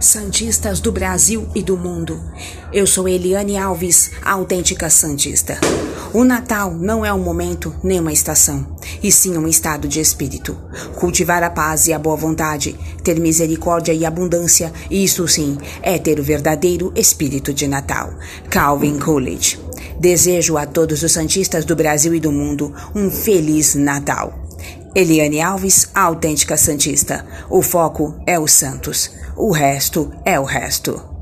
Santistas do Brasil e do mundo. Eu sou Eliane Alves, a autêntica Santista. O Natal não é um momento nem uma estação, e sim um estado de espírito. Cultivar a paz e a boa vontade, ter misericórdia e abundância, isso sim é ter o verdadeiro espírito de Natal. Calvin Coolidge. Desejo a todos os Santistas do Brasil e do mundo um feliz Natal. Eliane Alves, a autêntica Santista. O foco é os santos. O resto é o resto.